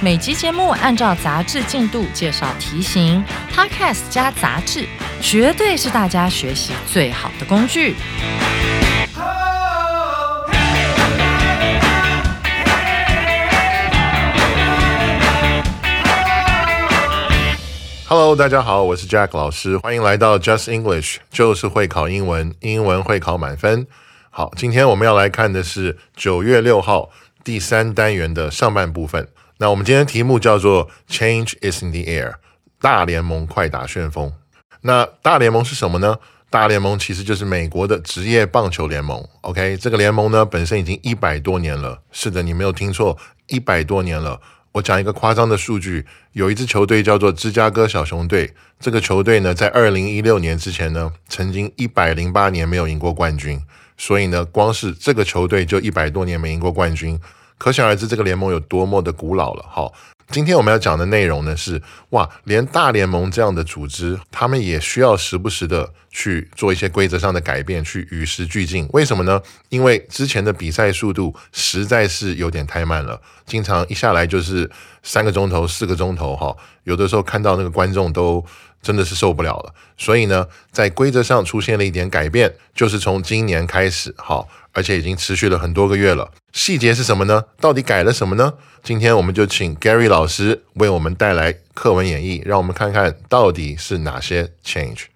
每集节目按照杂志进度介绍题型，Podcast 加杂志，绝对是大家学习最好的工具。Hello，大家好，我是 Jack 老师，欢迎来到 Just English，就是会考英文，英文会考满分。好，今天我们要来看的是九月六号第三单元的上半部分。那我们今天题目叫做 Change is in the air，大联盟快打旋风。那大联盟是什么呢？大联盟其实就是美国的职业棒球联盟。OK，这个联盟呢本身已经一百多年了。是的，你没有听错，一百多年了。我讲一个夸张的数据，有一支球队叫做芝加哥小熊队。这个球队呢，在二零一六年之前呢，曾经一百零八年没有赢过冠军。所以呢，光是这个球队就一百多年没赢过冠军，可想而知这个联盟有多么的古老了。好，今天我们要讲的内容呢是，哇，连大联盟这样的组织，他们也需要时不时的去做一些规则上的改变，去与时俱进。为什么呢？因为之前的比赛速度实在是有点太慢了，经常一下来就是三个钟头、四个钟头，哈，有的时候看到那个观众都。真的是受不了了，所以呢，在规则上出现了一点改变，就是从今年开始，好，而且已经持续了很多个月了。细节是什么呢？到底改了什么呢？今天我们就请 Gary 老师为我们带来课文演绎，让我们看看到底是哪些 change。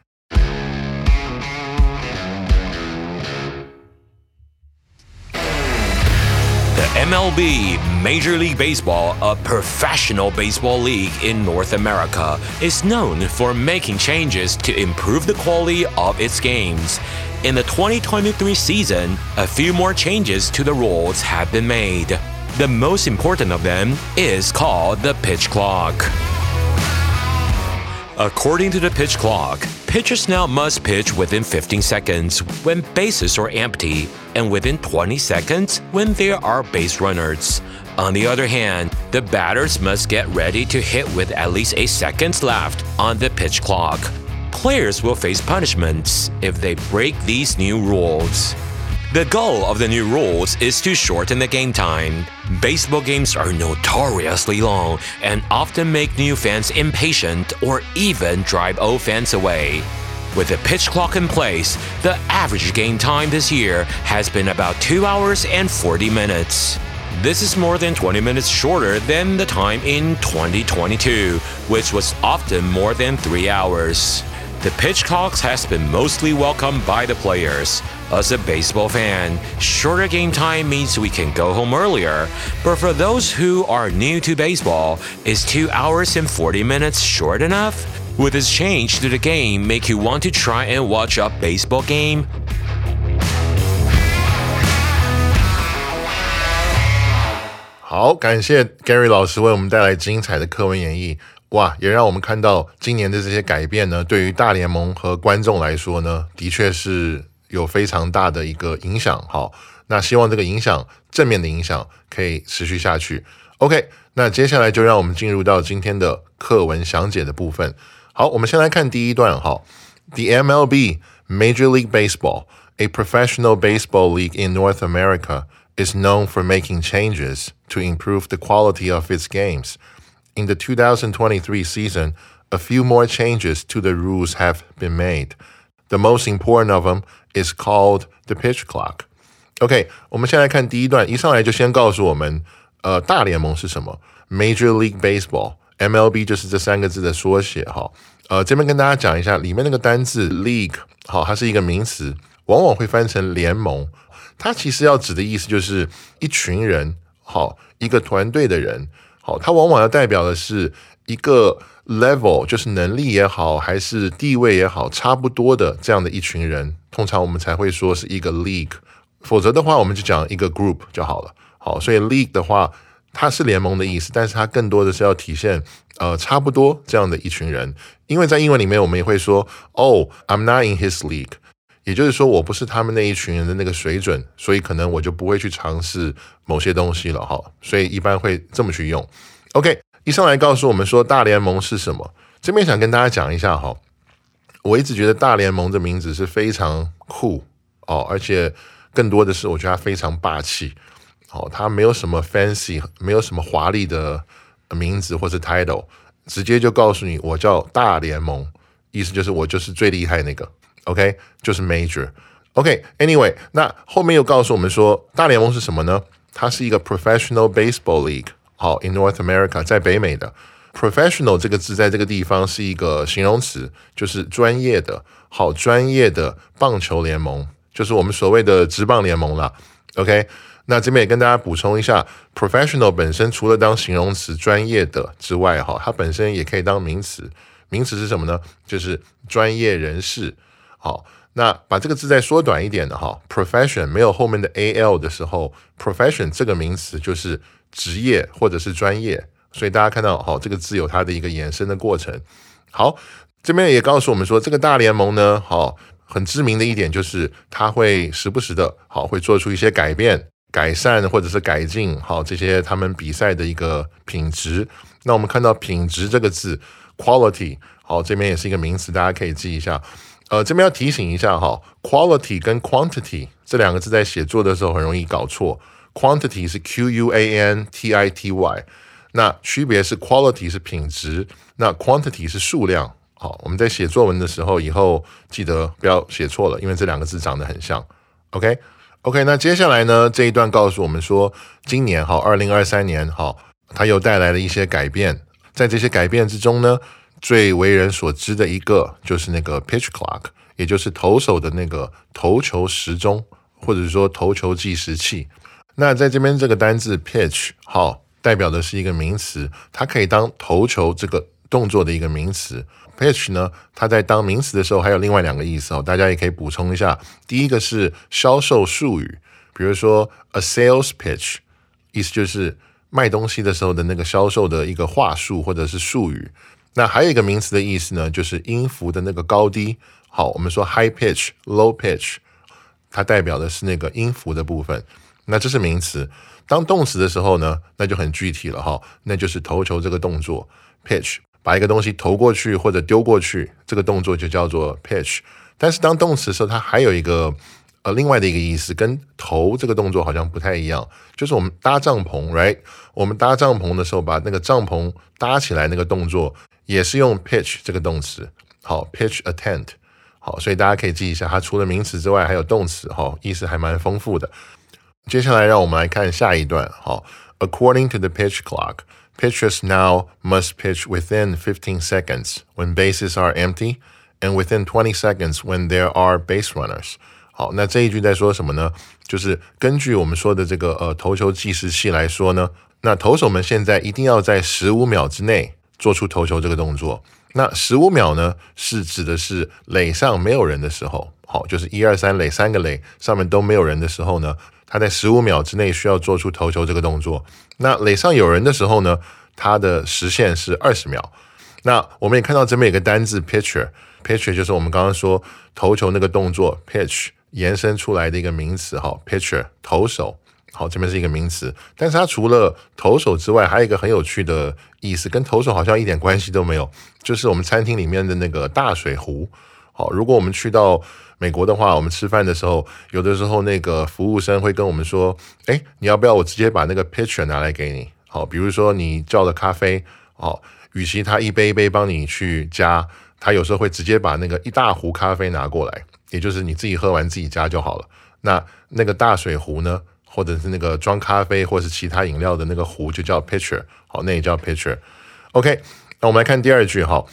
MLB, Major League Baseball, a professional baseball league in North America, is known for making changes to improve the quality of its games. In the 2023 season, a few more changes to the rules have been made. The most important of them is called the pitch clock. According to the pitch clock, pitchers now must pitch within 15 seconds when bases are empty and within 20 seconds when there are base runners. On the other hand, the batters must get ready to hit with at least 8 seconds left on the pitch clock. Players will face punishments if they break these new rules. The goal of the new rules is to shorten the game time. Baseball games are notoriously long and often make new fans impatient or even drive old fans away. With the pitch clock in place, the average game time this year has been about 2 hours and 40 minutes. This is more than 20 minutes shorter than the time in 2022, which was often more than 3 hours. The pitch clocks has been mostly welcomed by the players. As a baseball fan, shorter game time means we can go home earlier. But for those who are new to baseball, is 2 hours and 40 minutes short enough? Would this change to the game make you want to try and watch a baseball game? 好，感谢 Gary 老师为我们带来精彩的课文演绎。哇，也让我们看到今年的这些改变呢，对于大联盟和观众来说呢，的确是 有非常大的一个影响。好，那希望这个影响正面的影响可以持续下去。OK，那接下来就让我们进入到今天的课文详解的部分。好，我们先来看第一段。哈，The MLB Major League Baseball, a professional baseball league in North America, is known for making changes to improve the quality of its games. In the 2023 season, a few more changes to the rules have been made. The most important of them is called the pitch clock. OK，我们先来看第一段，一上来就先告诉我们，呃，大联盟是什么？Major League Baseball，MLB 就是这三个字的缩写哈。呃，这边跟大家讲一下，里面那个单字 league，好，它是一个名词，往往会翻成联盟。它其实要指的意思就是一群人，好，一个团队的人。好，它往往要代表的是一个 level，就是能力也好，还是地位也好，差不多的这样的一群人，通常我们才会说是一个 league。否则的话，我们就讲一个 group 就好了。好，所以 league 的话，它是联盟的意思，但是它更多的是要体现呃差不多这样的一群人。因为在英文里面，我们也会说哦，I'm not in his league，也就是说我不是他们那一群人的那个水准，所以可能我就不会去尝试某些东西了哈。所以一般会这么去用。OK，一上来告诉我们说大联盟是什么，这边想跟大家讲一下哈。我一直觉得大联盟的名字是非常酷哦，而且更多的是我觉得它非常霸气。哦，它没有什么 fancy，没有什么华丽的名字或是 title，直接就告诉你我叫大联盟，意思就是我就是最厉害那个，OK，就是 major。OK，anyway，那后面又告诉我们说大联盟是什么呢？它是一个 professional baseball league。好，in North America，在北美的 professional 这个字在这个地方是一个形容词，就是专业的，好专业的棒球联盟，就是我们所谓的职棒联盟了。OK。那这边也跟大家补充一下，professional 本身除了当形容词专业的之外，哈，它本身也可以当名词。名词是什么呢？就是专业人士。好，那把这个字再缩短一点的哈，profession 没有后面的 al 的时候，profession 这个名词就是职业或者是专业。所以大家看到，好，这个字有它的一个延伸的过程。好，这边也告诉我们说，这个大联盟呢，好，很知名的一点就是它会时不时的，好，会做出一些改变。改善或者是改进，好这些他们比赛的一个品质。那我们看到“品质”这个字，quality，好这边也是一个名词，大家可以记一下。呃，这边要提醒一下哈，quality 跟 quantity 这两个字在写作的时候很容易搞错。Quantity 是 q u a n t i t y，那区别是 quality 是品质，那 quantity 是数量。好，我们在写作文的时候，以后记得不要写错了，因为这两个字长得很像。OK。OK，那接下来呢？这一段告诉我们说，今年哈，二零二三年哈，它又带来了一些改变。在这些改变之中呢，最为人所知的一个就是那个 pitch clock，也就是投手的那个投球时钟，或者说投球计时器。那在这边这个单字 pitch 好，代表的是一个名词，它可以当投球这个动作的一个名词。pitch 呢，它在当名词的时候还有另外两个意思哦，大家也可以补充一下。第一个是销售术语，比如说 a sales pitch，意思就是卖东西的时候的那个销售的一个话术或者是术语。那还有一个名词的意思呢，就是音符的那个高低。好，我们说 high pitch、low pitch，它代表的是那个音符的部分。那这是名词。当动词的时候呢，那就很具体了哈，那就是投球这个动作 pitch。把一个东西投过去或者丢过去，这个动作就叫做 pitch。但是当动词的时候，它还有一个呃另外的一个意思，跟投这个动作好像不太一样。就是我们搭帐篷，right？我们搭帐篷的时候，把那个帐篷搭起来那个动作，也是用 pitch 这个动词。好，pitch a tent。好，所以大家可以记一下，它除了名词之外，还有动词，哈，意思还蛮丰富的。接下来让我们来看下一段。好，according to the pitch clock。Pitchers now must pitch within 15 seconds when bases are empty and within 20 seconds when there are base runners. 好，那这一句在说什么呢？就是根据我们说的这个呃投球计时器来说呢，那投手们现在一定要在十五秒之内做出投球这个动作。那十五秒呢，是指的是垒上没有人的时候，好，就是一二三垒三个垒上面都没有人的时候呢。 他在十五秒之内需要做出投球这个动作。那垒上有人的时候呢，它的时限是二十秒。那我们也看到这边有个单字 pitcher，pitcher 就是我们刚刚说投球那个动作 pitch 延伸出来的一个名词哈，pitcher 投手。好，这边是一个名词，但是它除了投手之外，还有一个很有趣的意思，跟投手好像一点关系都没有，就是我们餐厅里面的那个大水壶。好，如果我们去到美国的话，我们吃饭的时候，有的时候那个服务生会跟我们说：“哎，你要不要我直接把那个 pitcher 拿来给你？”好，比如说你叫了咖啡，好，与其他一杯一杯帮你去加，他有时候会直接把那个一大壶咖啡拿过来，也就是你自己喝完自己加就好了。那那个大水壶呢，或者是那个装咖啡或是其他饮料的那个壶，就叫 pitcher。好，那也叫 pitcher。OK，那我们来看第二句哈。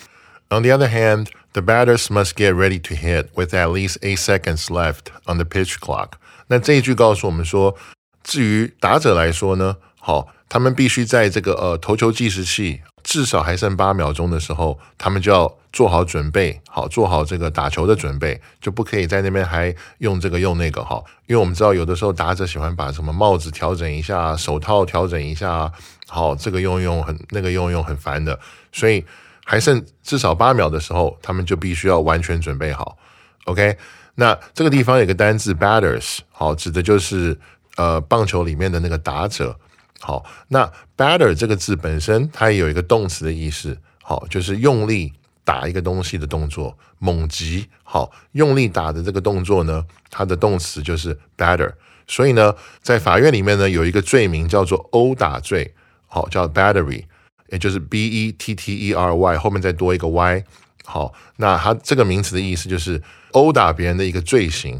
On the other hand, the batters must get ready to hit with at least eight seconds left on the pitch clock。那这一句告诉我们说，至于打者来说呢，好，他们必须在这个呃投球计时器至少还剩八秒钟的时候，他们就要做好准备，好做好这个打球的准备，就不可以在那边还用这个用那个哈。因为我们知道有的时候打者喜欢把什么帽子调整一下，手套调整一下，好这个用用很那个用用很烦的，所以还剩至少八秒的时候，他们就必须要完全准备好。OK，那这个地方有个单字 batters，好指的就是呃棒球里面的那个打者。好，那 batter 这个字本身它也有一个动词的意思，好，就是用力打一个东西的动作，猛击。好，用力打的这个动作呢，它的动词就是 batter。所以呢，在法院里面呢，有一个罪名叫做殴打罪，好，叫 battery，也就是 b e t t e r y 后面再多一个 y。好，那它这个名词的意思就是殴打别人的一个罪行。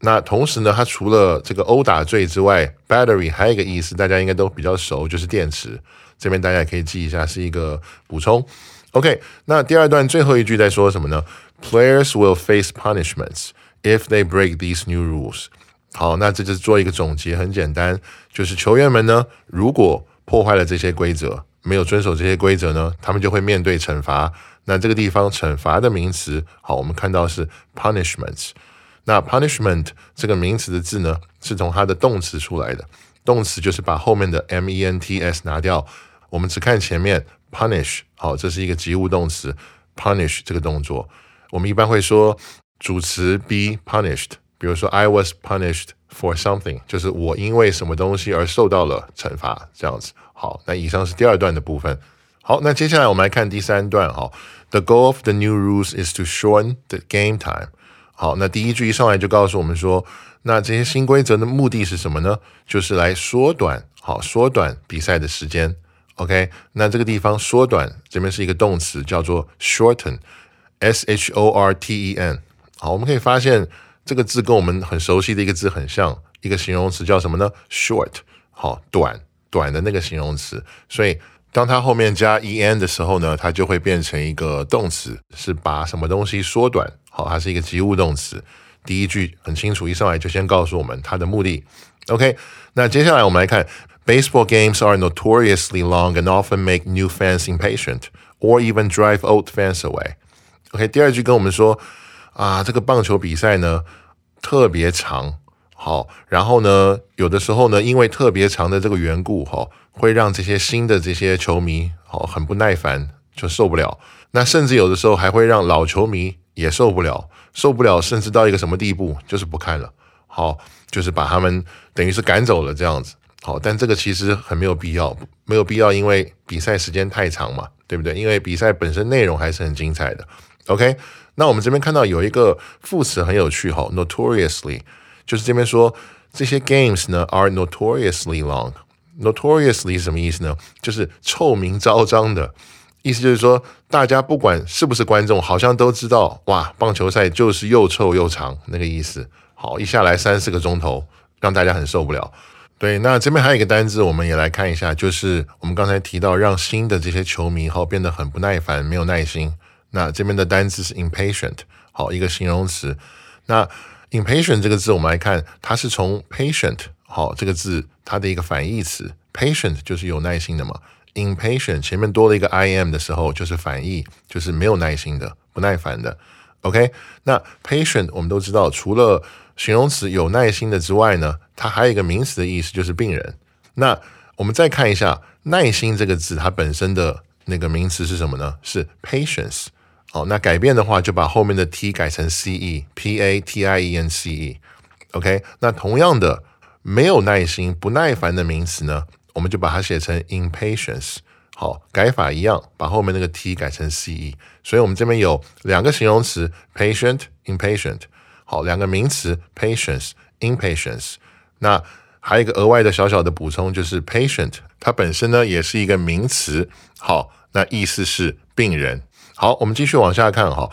那同时呢，它除了这个殴打罪之外，battery 还有一个意思，大家应该都比较熟，就是电池。这边大家也可以记一下，是一个补充。OK，那第二段最后一句在说什么呢？Players will face punishments if they break these new rules。好，那这就是做一个总结，很简单，就是球员们呢，如果破坏了这些规则，没有遵守这些规则呢，他们就会面对惩罚。那这个地方惩罚的名词，好，我们看到是 punishments。那 punishment 这个名词的字呢，是从它的动词出来的。动词就是把后面的 m e n t s 拿掉，我们只看前面 punish。好，这是一个及物动词，punish 这个动作，我们一般会说主词 be punished。比如说 I was punished for something，就是我因为什么东西而受到了惩罚，这样子。好，那以上是第二段的部分。好，那接下来我们来看第三段。哈，The goal of the new rules is to shorten the game time。好，那第一句一上来就告诉我们说，那这些新规则的目的是什么呢？就是来缩短，好，缩短比赛的时间。OK，那这个地方缩短这边是一个动词，叫做 shorten，s h o r t e n。好，我们可以发现这个字跟我们很熟悉的一个字很像，一个形容词叫什么呢？short，好，短，短的那个形容词。所以当它后面加 e n 的时候呢，它就会变成一个动词，是把什么东西缩短。好，它是一个及物动词。第一句很清楚，一上来就先告诉我们它的目的。OK，那接下来我们来看，Baseball games are notoriously long and often make new fans impatient or even drive old fans away。OK，第二句跟我们说啊，这个棒球比赛呢特别长，好，然后呢有的时候呢因为特别长的这个缘故，哈，会让这些新的这些球迷好很不耐烦，就受不了。那甚至有的时候还会让老球迷。也受不了，受不了，甚至到一个什么地步，就是不看了。好，就是把他们等于是赶走了这样子。好，但这个其实很没有必要，没有必要，因为比赛时间太长嘛，对不对？因为比赛本身内容还是很精彩的。OK，那我们这边看到有一个副词很有趣哈，notoriously，就是这边说这些 games 呢 are notoriously long。notoriously 是什么意思呢？就是臭名昭彰的。意思就是说，大家不管是不是观众，好像都知道，哇，棒球赛就是又臭又长那个意思。好，一下来三四个钟头，让大家很受不了。对，那这边还有一个单字，我们也来看一下，就是我们刚才提到，让新的这些球迷好变得很不耐烦，没有耐心。那这边的单词是 impatient，好，一个形容词。那 impatient 这个字，我们来看，它是从 patient 好这个字它的一个反义词，patient 就是有耐心的嘛。impatient 前面多了一个 i am 的时候，就是反义，就是没有耐心的、不耐烦的。OK，那 patient 我们都知道，除了形容词有耐心的之外呢，它还有一个名词的意思，就是病人。那我们再看一下耐心这个字，它本身的那个名词是什么呢？是 patience。好，那改变的话，就把后面的 t 改成 ce，p a t i e n c e。OK，那同样的，没有耐心、不耐烦的名词呢？我们就把它写成 impatience，好，改法一样，把后面那个 t 改成 ce，所以我们这边有两个形容词 patient impatient，好，两个名词 patience impatience，那还有一个额外的小小的补充，就是 patient 它本身呢也是一个名词，好，那意思是病人。好，我们继续往下看哈，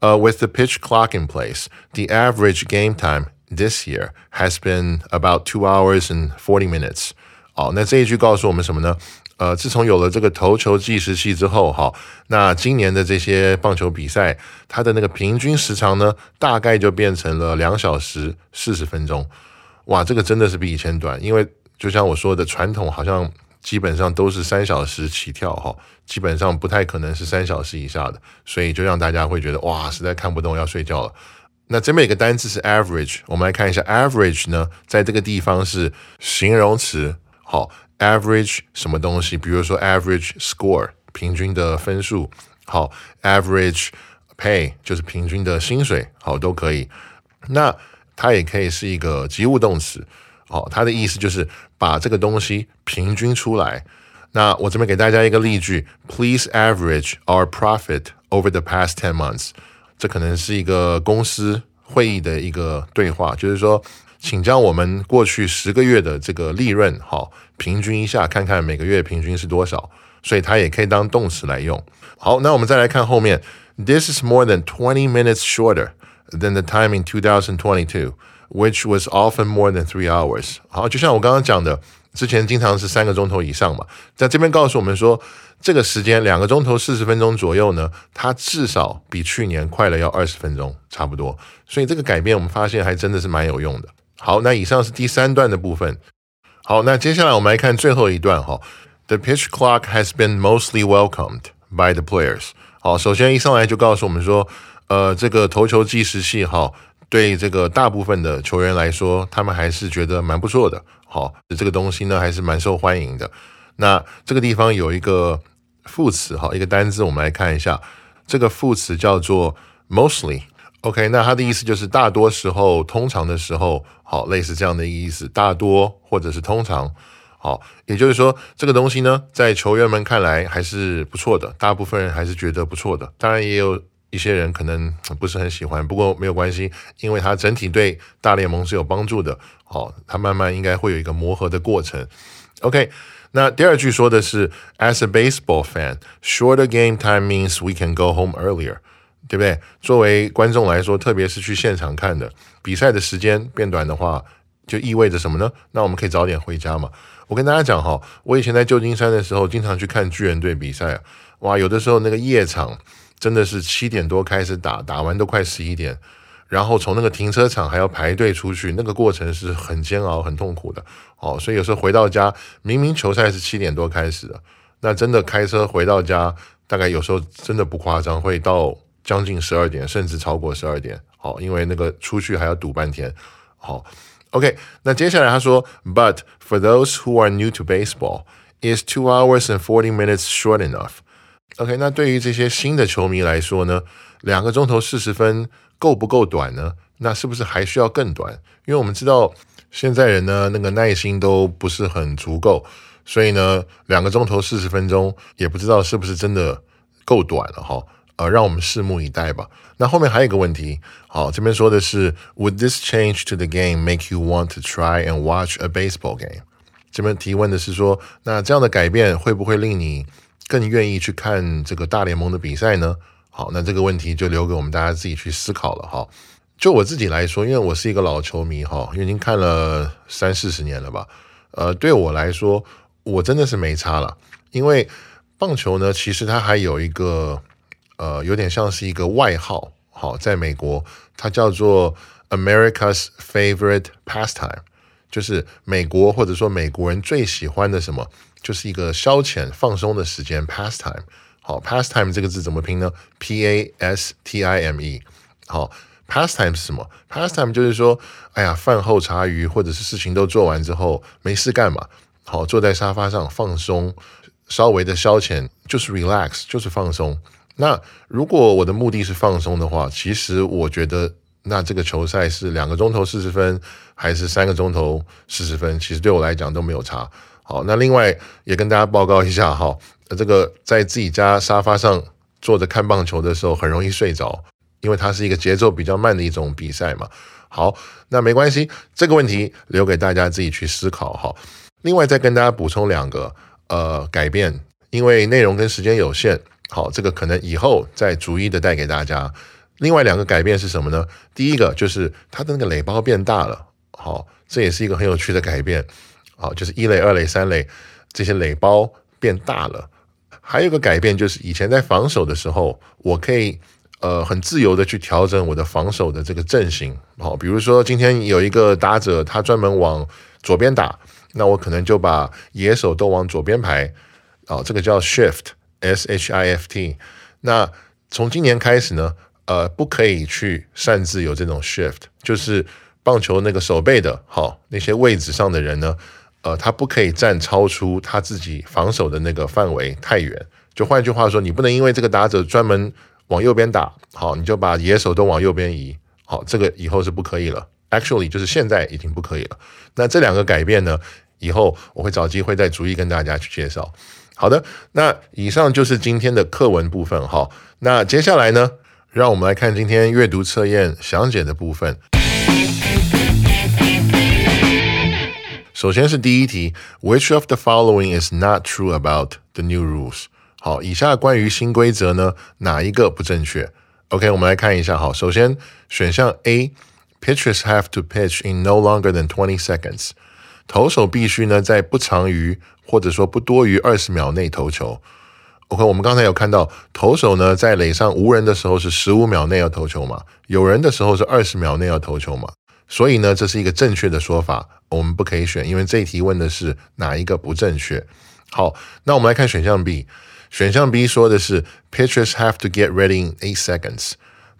呃，with the pitch clock in place，the average game time this year has been about two hours and forty minutes。好，那这一句告诉我们什么呢？呃，自从有了这个投球计时器之后，哈，那今年的这些棒球比赛，它的那个平均时长呢，大概就变成了两小时四十分钟。哇，这个真的是比以前短，因为就像我说的，传统好像基本上都是三小时起跳哈，基本上不太可能是三小时以下的，所以就让大家会觉得哇，实在看不懂要睡觉了。那这边有个单词是 average，我们来看一下 average 呢，在这个地方是形容词，好，average 什么东西？比如说 average score，平均的分数，好，average pay 就是平均的薪水，好，都可以。那它也可以是一个及物动词，好，它的意思就是把这个东西平均出来。那我这边给大家一个例句：Please average our profit over the past ten months。这可能是一个公司会议的一个对话，就是说，请将我们过去十个月的这个利润，好，平均一下，看看每个月平均是多少。所以它也可以当动词来用。好，那我们再来看后面，This is more than twenty minutes shorter than the time in 2022, Which was often more than three hours。好，就像我刚刚讲的，之前经常是三个钟头以上嘛，在这边告诉我们说。这个时间两个钟头四十分钟左右呢，它至少比去年快了要二十分钟，差不多。所以这个改变我们发现还真的是蛮有用的。好，那以上是第三段的部分。好，那接下来我们来看最后一段哈。The pitch clock has been mostly welcomed by the players。好，首先一上来就告诉我们说，呃，这个投球计时器哈，对这个大部分的球员来说，他们还是觉得蛮不错的。好，这个东西呢还是蛮受欢迎的。那这个地方有一个副词哈，一个单字，我们来看一下。这个副词叫做 mostly。OK，那它的意思就是大多时候、通常的时候，好，类似这样的意思。大多或者是通常，好，也就是说这个东西呢，在球员们看来还是不错的，大部分人还是觉得不错的。当然也有一些人可能不是很喜欢，不过没有关系，因为它整体对大联盟是有帮助的。好，它慢慢应该会有一个磨合的过程。OK。那第二句说的是，As a baseball fan, shorter game time means we can go home earlier，对不对？作为观众来说，特别是去现场看的，比赛的时间变短的话，就意味着什么呢？那我们可以早点回家嘛。我跟大家讲哈，我以前在旧金山的时候，经常去看巨人队比赛，哇，有的时候那个夜场真的是七点多开始打，打完都快十一点。然后从那个停车场还要排队出去，那个过程是很煎熬、很痛苦的。哦，所以有时候回到家，明明球赛是七点多开始的，那真的开车回到家，大概有时候真的不夸张，会到将近十二点，甚至超过十二点。好，因为那个出去还要堵半天。好，OK，那接下来他说，But for those who are new to baseball, is two hours and forty minutes short enough? OK，那对于这些新的球迷来说呢，两个钟头四十分。够不够短呢？那是不是还需要更短？因为我们知道现在人呢，那个耐心都不是很足够，所以呢，两个钟头四十分钟也不知道是不是真的够短了哈。呃，让我们拭目以待吧。那后面还有一个问题，好，这边说的是，Would this change to the game make you want to try and watch a baseball game？这边提问的是说，那这样的改变会不会令你更愿意去看这个大联盟的比赛呢？好，那这个问题就留给我们大家自己去思考了哈。就我自己来说，因为我是一个老球迷哈，已经看了三四十年了吧。呃，对我来说，我真的是没差了。因为棒球呢，其实它还有一个呃，有点像是一个外号。好，在美国，它叫做 America's favorite pastime，就是美国或者说美国人最喜欢的什么，就是一个消遣放松的时间 pastime。好，pastime 这个字怎么拼呢？P A S T I M E。好，pastime 是什么？pastime 就是说，哎呀，饭后茶余或者是事情都做完之后，没事干嘛？好，坐在沙发上放松，稍微的消遣，就是 relax，就是放松。那如果我的目的是放松的话，其实我觉得，那这个球赛是两个钟头四十分，还是三个钟头四十分，其实对我来讲都没有差。好，那另外也跟大家报告一下哈。这个在自己家沙发上坐着看棒球的时候，很容易睡着，因为它是一个节奏比较慢的一种比赛嘛。好，那没关系，这个问题留给大家自己去思考哈。另外再跟大家补充两个呃改变，因为内容跟时间有限，好，这个可能以后再逐一的带给大家。另外两个改变是什么呢？第一个就是它的那个垒包变大了，好，这也是一个很有趣的改变。好，就是一垒、二垒、三垒这些垒包变大了。还有个改变就是，以前在防守的时候，我可以呃很自由的去调整我的防守的这个阵型。好，比如说今天有一个打者，他专门往左边打，那我可能就把野手都往左边排，哦，这个叫 shift，s h i f t。那从今年开始呢，呃，不可以去擅自有这种 shift，就是棒球那个手背的，好那些位置上的人呢，呃，他不可以站超出他自己防守的那个范围太远。就换句话说，你不能因为这个打者专门往右边打，好，你就把野手都往右边移，好，这个以后是不可以了。Actually，就是现在已经不可以了。那这两个改变呢，以后我会找机会再逐一跟大家去介绍。好的，那以上就是今天的课文部分哈。那接下来呢，让我们来看今天阅读测验详解的部分。首先是第一题，Which of the following is not true about the new rules？好，以下关于新规则呢，哪一个不正确？OK，我们来看一下。好，首先选项 A，Pitchers have to pitch in no longer than twenty seconds。投手必须呢在不长于或者说不多于二十秒内投球。OK，我们刚才有看到投手呢在垒上无人的时候是十五秒内要投球嘛，有人的时候是二十秒内要投球嘛。所以呢，这是一个正确的说法，我们不可以选，因为这一题问的是哪一个不正确。好，那我们来看选项 B。选项 B 说的是 pitchers have to get ready in eight seconds，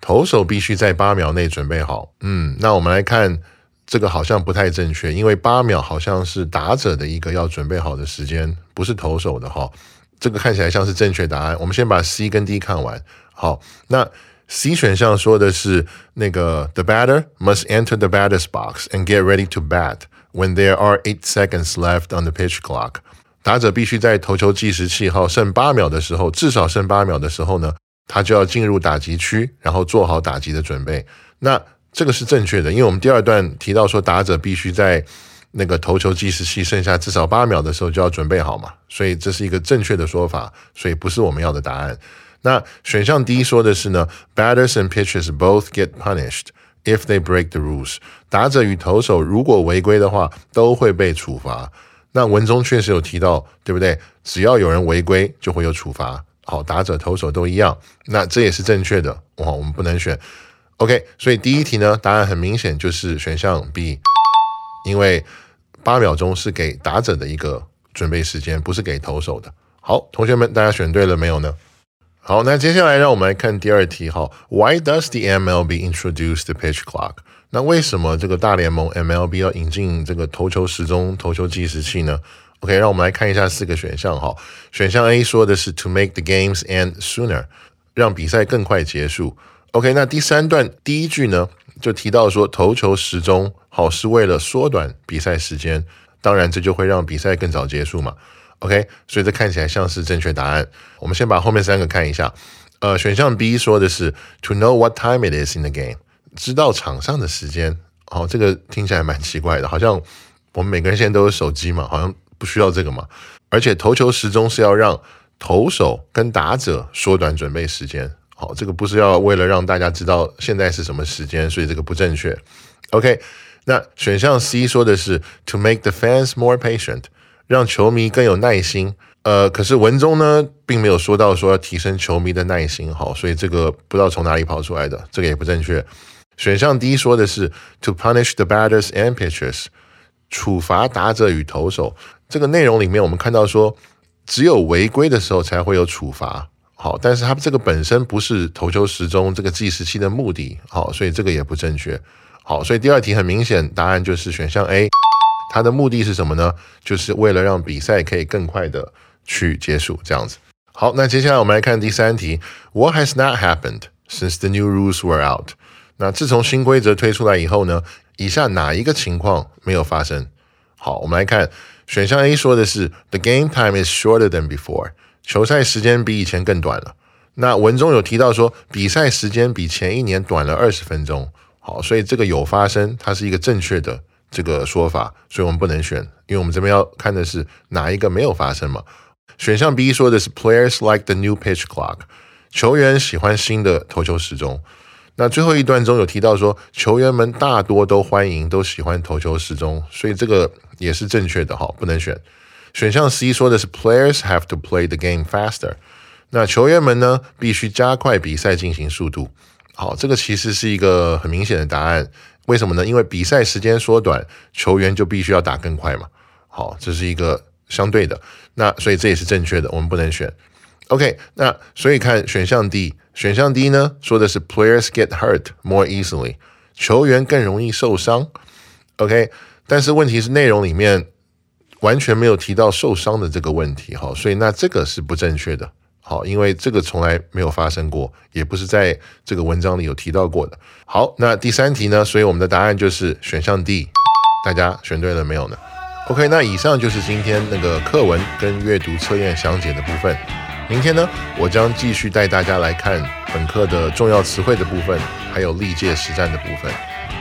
投手必须在八秒内准备好。嗯，那我们来看这个好像不太正确，因为八秒好像是打者的一个要准备好的时间，不是投手的哈。这个看起来像是正确答案。我们先把 C 跟 D 看完。好，那。C 选项说的是那个 The batter must enter the batter's box and get ready to bat when there are eight seconds left on the pitch clock。打者必须在投球计时器号剩八秒的时候，至少剩八秒的时候呢，他就要进入打击区，然后做好打击的准备。那这个是正确的，因为我们第二段提到说打者必须在那个投球计时器剩下至少八秒的时候就要准备好嘛，所以这是一个正确的说法，所以不是我们要的答案。那选项 D 说的是呢，batters and pitchers both get punished if they break the rules。打者与投手如果违规的话，都会被处罚。那文中确实有提到，对不对？只要有人违规，就会有处罚。好，打者、投手都一样。那这也是正确的。哇，我们不能选。OK，所以第一题呢，答案很明显就是选项 B，因为八秒钟是给打者的一个准备时间，不是给投手的。好，同学们，大家选对了没有呢？好，那接下来让我们来看第二题哈。Why does the MLB introduce the pitch clock？那为什么这个大联盟 MLB 要引进这个投球时钟、投球计时器呢？OK，让我们来看一下四个选项哈。选项 A 说的是 to make the games end sooner，让比赛更快结束。OK，那第三段第一句呢，就提到说投球时钟好是为了缩短比赛时间，当然这就会让比赛更早结束嘛。OK，所以这看起来像是正确答案。我们先把后面三个看一下。呃，选项 B 说的是 to know what time it is in the game，知道场上的时间。哦，这个听起来蛮奇怪的，好像我们每个人现在都有手机嘛，好像不需要这个嘛。而且投球时钟是要让投手跟打者缩短准备时间。好，这个不是要为了让大家知道现在是什么时间，所以这个不正确。OK，那选项 C 说的是 to make the fans more patient。让球迷更有耐心，呃，可是文中呢并没有说到说要提升球迷的耐心，好，所以这个不知道从哪里跑出来的，这个也不正确。选项 D 说的是 to punish the batters and pitchers，处罚打者与投手。这个内容里面我们看到说，只有违规的时候才会有处罚，好，但是它这个本身不是投球时钟这个计时器的目的，好，所以这个也不正确。好，所以第二题很明显，答案就是选项 A。它的目的是什么呢？就是为了让比赛可以更快的去结束，这样子。好，那接下来我们来看第三题。What has not happened since the new rules were out？那自从新规则推出来以后呢？以下哪一个情况没有发生？好，我们来看选项 A 说的是 The game time is shorter than before，球赛时间比以前更短了。那文中有提到说比赛时间比前一年短了二十分钟。好，所以这个有发生，它是一个正确的。这个说法，所以我们不能选，因为我们这边要看的是哪一个没有发生嘛。选项 B 说的是 Players like the new pitch clock，球员喜欢新的投球时钟。那最后一段中有提到说，球员们大多都欢迎、都喜欢投球时钟，所以这个也是正确的哈，不能选。选项 C 说的是 Players have to play the game faster，那球员们呢必须加快比赛进行速度。好，这个其实是一个很明显的答案。为什么呢？因为比赛时间缩短，球员就必须要打更快嘛。好，这是一个相对的，那所以这也是正确的，我们不能选。OK，那所以看选项 D，选项 D 呢说的是 players get hurt more easily，球员更容易受伤。OK，但是问题是内容里面完全没有提到受伤的这个问题，哈，所以那这个是不正确的，好，因为这个从来没有发生过，也不是在这个文章里有提到过的。好，那第三题呢？所以我们的答案就是选项 D，大家选对了没有呢？OK，那以上就是今天那个课文跟阅读测验详解的部分。明天呢，我将继续带大家来看本课的重要词汇的部分，还有历届实战的部分。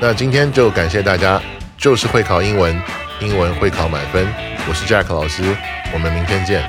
那今天就感谢大家，就是会考英文，英文会考满分。我是 Jack 老师，我们明天见。